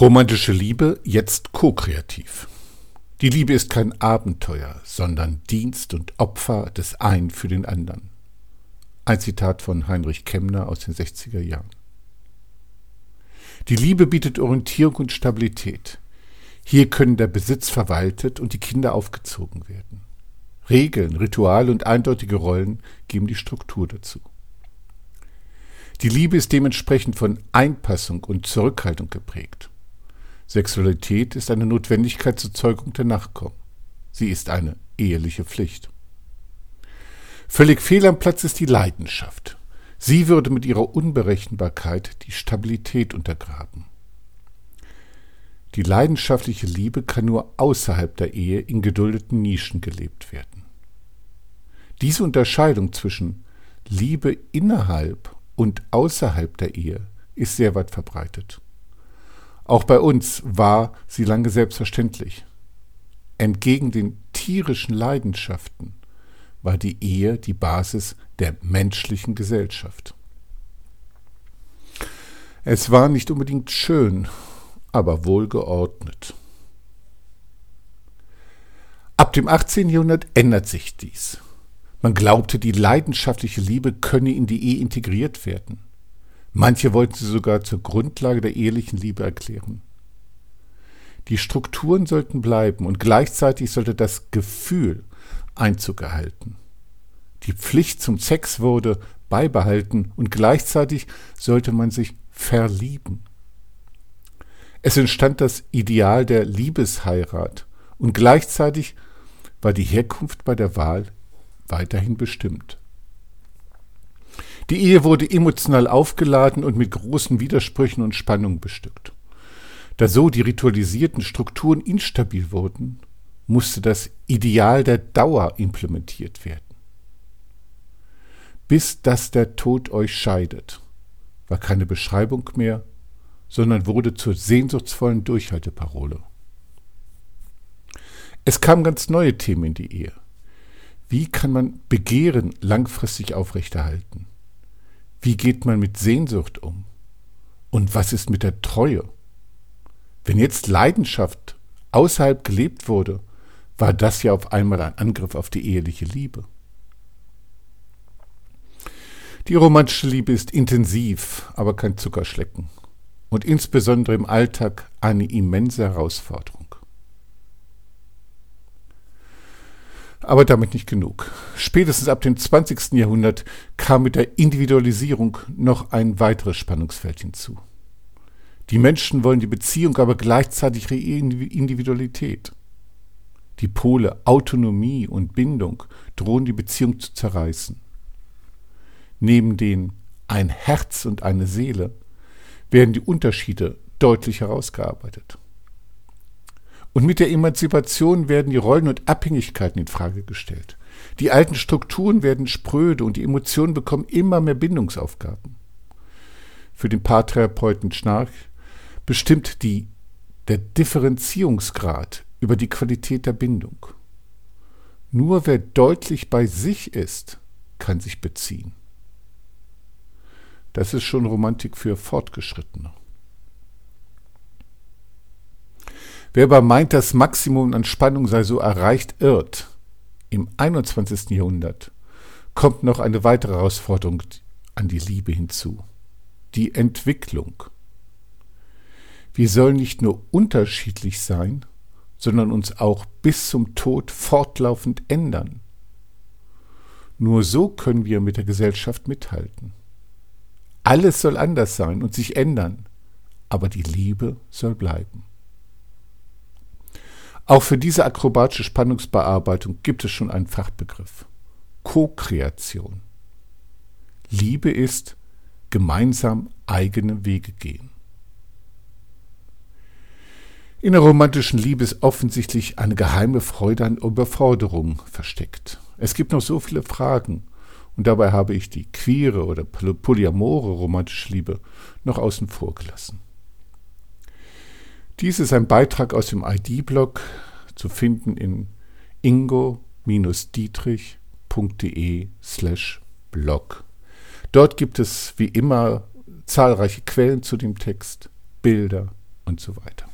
Romantische Liebe jetzt ko-kreativ. Die Liebe ist kein Abenteuer, sondern Dienst und Opfer des einen für den anderen. Ein Zitat von Heinrich Kemner aus den 60er Jahren. Die Liebe bietet Orientierung und Stabilität. Hier können der Besitz verwaltet und die Kinder aufgezogen werden. Regeln, Rituale und eindeutige Rollen geben die Struktur dazu. Die Liebe ist dementsprechend von Einpassung und Zurückhaltung geprägt. Sexualität ist eine Notwendigkeit zur Zeugung der Nachkommen. Sie ist eine eheliche Pflicht. Völlig fehl am Platz ist die Leidenschaft. Sie würde mit ihrer Unberechenbarkeit die Stabilität untergraben. Die leidenschaftliche Liebe kann nur außerhalb der Ehe in geduldeten Nischen gelebt werden. Diese Unterscheidung zwischen Liebe innerhalb und außerhalb der Ehe ist sehr weit verbreitet. Auch bei uns war sie lange selbstverständlich. Entgegen den tierischen Leidenschaften war die Ehe die Basis der menschlichen Gesellschaft. Es war nicht unbedingt schön, aber wohlgeordnet. Ab dem 18. Jahrhundert ändert sich dies. Man glaubte, die leidenschaftliche Liebe könne in die Ehe integriert werden. Manche wollten sie sogar zur Grundlage der ehelichen Liebe erklären. Die Strukturen sollten bleiben und gleichzeitig sollte das Gefühl Einzug erhalten. Die Pflicht zum Sex wurde beibehalten und gleichzeitig sollte man sich verlieben. Es entstand das Ideal der Liebesheirat und gleichzeitig war die Herkunft bei der Wahl weiterhin bestimmt. Die Ehe wurde emotional aufgeladen und mit großen Widersprüchen und Spannungen bestückt. Da so die ritualisierten Strukturen instabil wurden, musste das Ideal der Dauer implementiert werden. Bis dass der Tod euch scheidet, war keine Beschreibung mehr, sondern wurde zur sehnsuchtsvollen Durchhalteparole. Es kamen ganz neue Themen in die Ehe. Wie kann man Begehren langfristig aufrechterhalten? Wie geht man mit Sehnsucht um? Und was ist mit der Treue? Wenn jetzt Leidenschaft außerhalb gelebt wurde, war das ja auf einmal ein Angriff auf die eheliche Liebe. Die romantische Liebe ist intensiv, aber kein Zuckerschlecken und insbesondere im Alltag eine immense Herausforderung. Aber damit nicht genug. Spätestens ab dem 20. Jahrhundert kam mit der Individualisierung noch ein weiteres Spannungsfeld hinzu. Die Menschen wollen die Beziehung, aber gleichzeitig ihre Individualität. Die Pole Autonomie und Bindung drohen die Beziehung zu zerreißen. Neben den ein Herz und eine Seele werden die Unterschiede deutlich herausgearbeitet. Und mit der Emanzipation werden die Rollen und Abhängigkeiten in Frage gestellt. Die alten Strukturen werden spröde und die Emotionen bekommen immer mehr Bindungsaufgaben. Für den Paartherapeuten Schnarch bestimmt die, der Differenzierungsgrad über die Qualität der Bindung. Nur wer deutlich bei sich ist, kann sich beziehen. Das ist schon Romantik für Fortgeschrittene. Wer aber meint, das Maximum an Spannung sei so erreicht, irrt. Im 21. Jahrhundert kommt noch eine weitere Herausforderung an die Liebe hinzu. Die Entwicklung. Wir sollen nicht nur unterschiedlich sein, sondern uns auch bis zum Tod fortlaufend ändern. Nur so können wir mit der Gesellschaft mithalten. Alles soll anders sein und sich ändern, aber die Liebe soll bleiben. Auch für diese akrobatische Spannungsbearbeitung gibt es schon einen Fachbegriff. Co-Kreation. Liebe ist gemeinsam eigene Wege gehen. In der romantischen Liebe ist offensichtlich eine geheime Freude an Überforderung versteckt. Es gibt noch so viele Fragen und dabei habe ich die queere oder polyamore romantische Liebe noch außen vor gelassen. Dies ist ein Beitrag aus dem ID-Blog zu finden in ingo-dietrich.de slash blog. Dort gibt es wie immer zahlreiche Quellen zu dem Text, Bilder, und so weiter.